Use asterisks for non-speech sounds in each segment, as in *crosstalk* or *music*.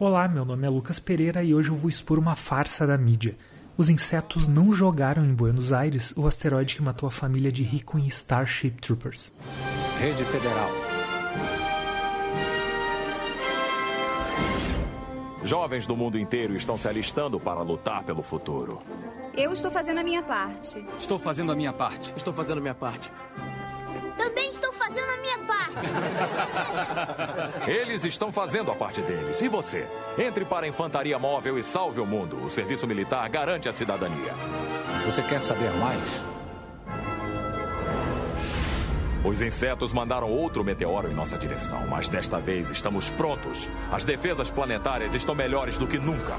Olá, meu nome é Lucas Pereira e hoje eu vou expor uma farsa da mídia. Os insetos não jogaram em Buenos Aires o asteroide que matou a família de Rico em Starship Troopers. Rede Federal. Jovens do mundo inteiro estão se alistando para lutar pelo futuro. Eu estou fazendo a minha parte. Estou fazendo a minha parte. Estou fazendo a minha parte. Fazendo a minha parte. *laughs* Eles estão fazendo a parte deles. E você? Entre para a Infantaria Móvel e salve o mundo. O serviço militar garante a cidadania. Você quer saber mais? Os insetos mandaram outro meteoro em nossa direção, mas desta vez estamos prontos. As defesas planetárias estão melhores do que nunca.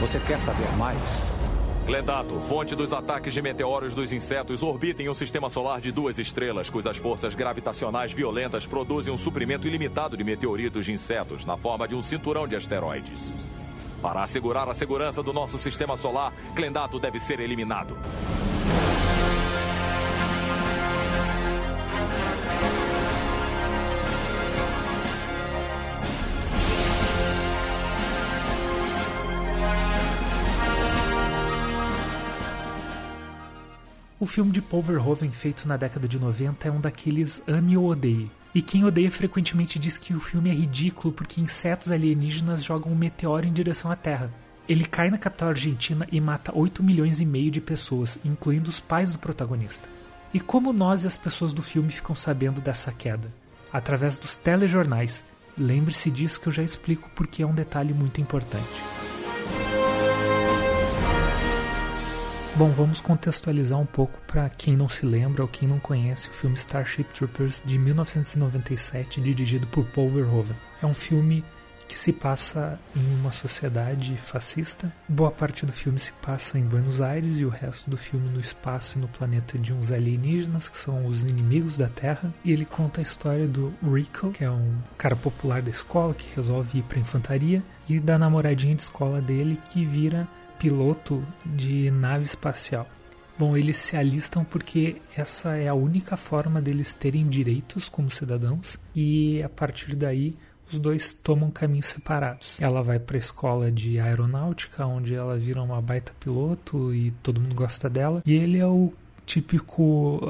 Você quer saber mais? Glendato, fonte dos ataques de meteoros dos insetos, orbita em um sistema solar de duas estrelas, cujas forças gravitacionais violentas produzem um suprimento ilimitado de meteoritos de insetos na forma de um cinturão de asteroides. Para assegurar a segurança do nosso sistema solar, Glendato deve ser eliminado. O filme de Paul Verhoeven feito na década de 90 é um daqueles ame ou odeie. E quem odeia frequentemente diz que o filme é ridículo porque insetos alienígenas jogam um meteoro em direção à Terra. Ele cai na capital argentina e mata 8 milhões e meio de pessoas, incluindo os pais do protagonista. E como nós e as pessoas do filme ficam sabendo dessa queda? Através dos telejornais. Lembre-se disso que eu já explico porque é um detalhe muito importante. Bom, vamos contextualizar um pouco para quem não se lembra ou quem não conhece o filme Starship Troopers de 1997, dirigido por Paul Verhoeven. É um filme que se passa em uma sociedade fascista. Boa parte do filme se passa em Buenos Aires e o resto do filme no espaço e no planeta de uns alienígenas que são os inimigos da Terra. E ele conta a história do Rico, que é um cara popular da escola que resolve ir para infantaria, e da namoradinha de escola dele que vira piloto de nave espacial. Bom, eles se alistam porque essa é a única forma deles terem direitos como cidadãos e a partir daí os dois tomam caminhos separados. Ela vai para a escola de aeronáutica, onde ela vira uma baita piloto e todo mundo gosta dela. E ele é o típico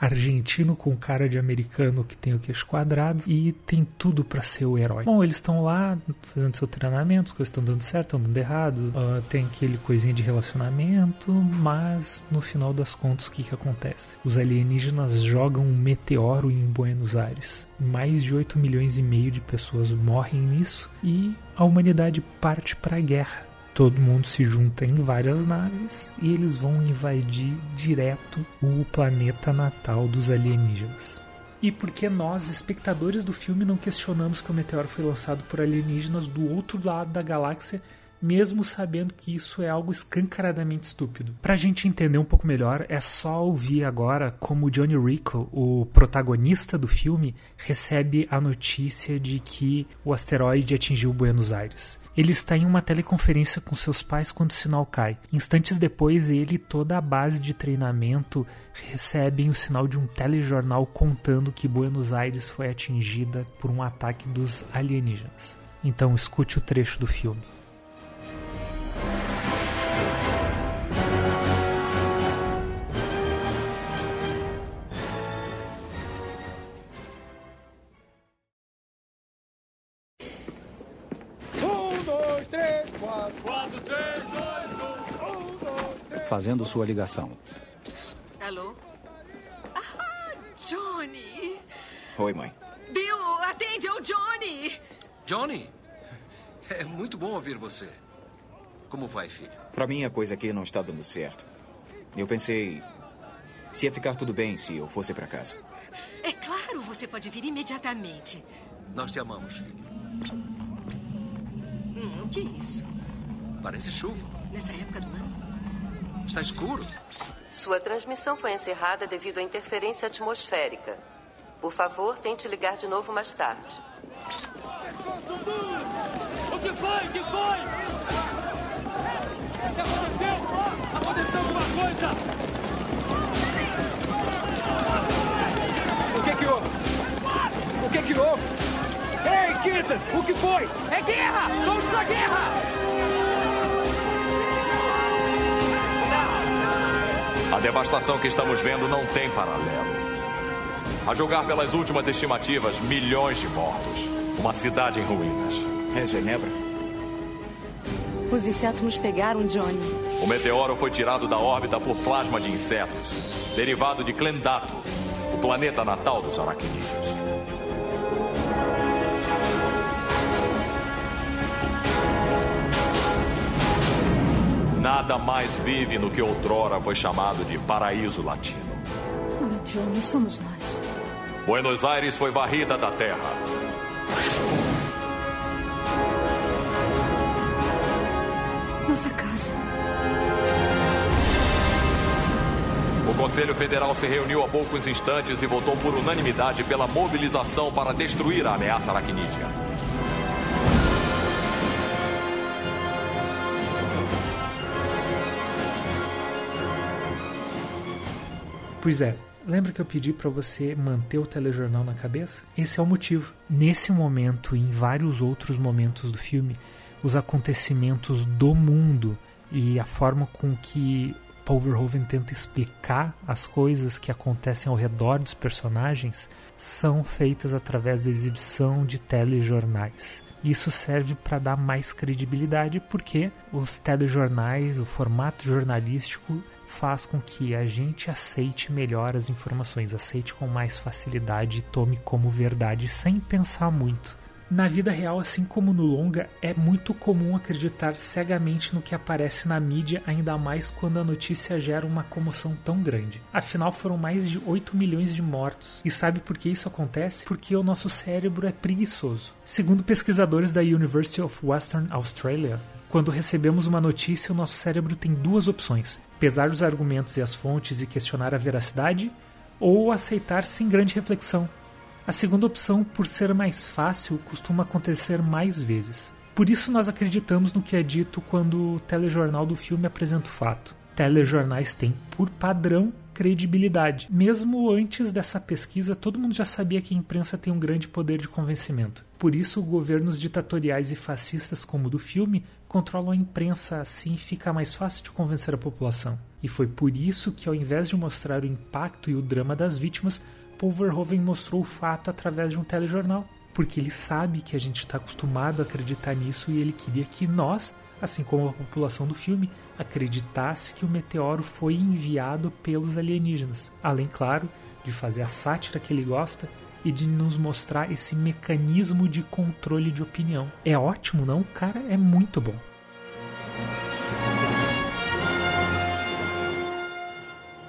argentino com cara de americano que tem o queixo quadrado e tem tudo para ser o herói. Bom, eles estão lá fazendo seu treinamento, as coisas estão dando certo, estão dando errado, uh, tem aquele coisinha de relacionamento, mas no final das contas o que, que acontece? Os alienígenas jogam um meteoro em Buenos Aires. Mais de 8 milhões e meio de pessoas morrem nisso e a humanidade parte para a guerra todo mundo se junta em várias naves e eles vão invadir direto o planeta natal dos alienígenas. E por que nós, espectadores do filme, não questionamos que o meteoro foi lançado por alienígenas do outro lado da galáxia mesmo sabendo que isso é algo escancaradamente estúpido. Pra gente entender um pouco melhor, é só ouvir agora como Johnny Rico, o protagonista do filme, recebe a notícia de que o asteroide atingiu Buenos Aires. Ele está em uma teleconferência com seus pais quando o sinal cai. Instantes depois, ele e toda a base de treinamento recebem o sinal de um telejornal contando que Buenos Aires foi atingida por um ataque dos alienígenas. Então escute o trecho do filme. Fazendo sua ligação. Alô? Ah, Johnny! Oi, mãe. Bill, atende, é o Johnny! Johnny? É muito bom ouvir você. Como vai, filho? Para mim, a coisa aqui não está dando certo. Eu pensei se ia ficar tudo bem se eu fosse para casa. É claro, você pode vir imediatamente. Nós te amamos, filho. Hum, o que é isso? Parece chuva. Nessa época do ano? Está escuro. Sua transmissão foi encerrada devido à interferência atmosférica. Por favor, tente ligar de novo mais tarde. O que foi? O que foi? O que aconteceu? Aconteceu alguma coisa? O que que houve? O que que houve? guerra! Vamos pra guerra! Devastação que estamos vendo não tem paralelo. A julgar pelas últimas estimativas, milhões de mortos. Uma cidade em ruínas. É Genebra? Os insetos nos pegaram, Johnny. O meteoro foi tirado da órbita por plasma de insetos, derivado de Clendato, o planeta natal dos aracnídeos. Nada mais vive no que outrora foi chamado de paraíso latino. Ah, Johnny, somos nós. Buenos Aires foi varrida da terra. Nossa casa. O Conselho Federal se reuniu há poucos instantes e votou por unanimidade pela mobilização para destruir a ameaça aracnídea. Pois é, lembra que eu pedi para você manter o telejornal na cabeça? Esse é o motivo. Nesse momento e em vários outros momentos do filme, os acontecimentos do mundo e a forma com que Paul Verhoeven tenta explicar as coisas que acontecem ao redor dos personagens são feitas através da exibição de telejornais. Isso serve para dar mais credibilidade porque os telejornais, o formato jornalístico faz com que a gente aceite melhor as informações, aceite com mais facilidade e tome como verdade sem pensar muito. Na vida real, assim como no longa, é muito comum acreditar cegamente no que aparece na mídia, ainda mais quando a notícia gera uma comoção tão grande. Afinal, foram mais de 8 milhões de mortos. E sabe por que isso acontece? Porque o nosso cérebro é preguiçoso. Segundo pesquisadores da University of Western Australia, quando recebemos uma notícia, o nosso cérebro tem duas opções: pesar os argumentos e as fontes e questionar a veracidade, ou aceitar sem grande reflexão. A segunda opção, por ser mais fácil, costuma acontecer mais vezes. Por isso nós acreditamos no que é dito quando o telejornal do filme apresenta o fato. Telejornais têm, por padrão, credibilidade. Mesmo antes dessa pesquisa, todo mundo já sabia que a imprensa tem um grande poder de convencimento. Por isso, governos ditatoriais e fascistas como o do filme controlam a imprensa, assim fica mais fácil de convencer a população. E foi por isso que, ao invés de mostrar o impacto e o drama das vítimas, Paul Verhoeven mostrou o fato através de um telejornal. Porque ele sabe que a gente está acostumado a acreditar nisso e ele queria que nós, assim como a população do filme, acreditasse que o meteoro foi enviado pelos alienígenas. Além, claro, de fazer a sátira que ele gosta e de nos mostrar esse mecanismo de controle de opinião. É ótimo, não? O cara é muito bom.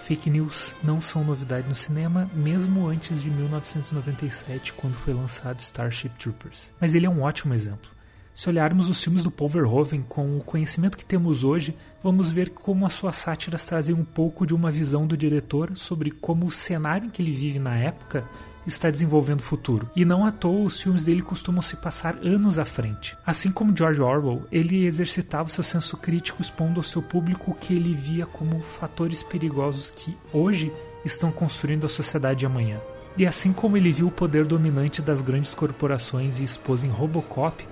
Fake news não são novidade no cinema, mesmo antes de 1997, quando foi lançado Starship Troopers. Mas ele é um ótimo exemplo. Se olharmos os filmes do Paul Verhoeven com o conhecimento que temos hoje, vamos ver como as suas sátiras trazem um pouco de uma visão do diretor sobre como o cenário em que ele vive na época está desenvolvendo o futuro. E não à toa os filmes dele costumam se passar anos à frente. Assim como George Orwell, ele exercitava seu senso crítico expondo ao seu público o que ele via como fatores perigosos que hoje estão construindo a sociedade de amanhã. E assim como ele viu o poder dominante das grandes corporações e expôs em Robocop,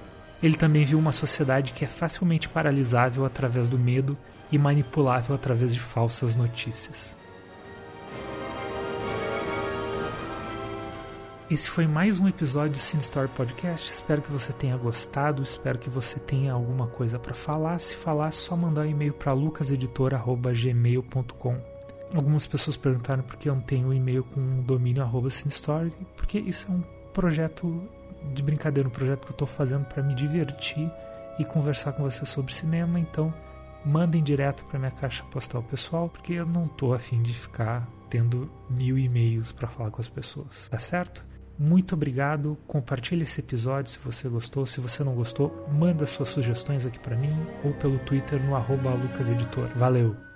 ele também viu uma sociedade que é facilmente paralisável através do medo e manipulável através de falsas notícias. Esse foi mais um episódio do Cine Story Podcast. Espero que você tenha gostado. Espero que você tenha alguma coisa para falar. Se falar, é só mandar um e-mail para lucaseditor@gmail.com. Algumas pessoas perguntaram por que eu não tenho um e-mail com um domínio arroba porque isso é um projeto de brincadeira, um projeto que eu estou fazendo para me divertir e conversar com você sobre cinema. Então, mandem direto para minha caixa postal pessoal, porque eu não estou afim de ficar tendo mil e-mails para falar com as pessoas, tá certo? Muito obrigado. Compartilhe esse episódio se você gostou. Se você não gostou, manda suas sugestões aqui para mim ou pelo Twitter no lucaseditor. Valeu!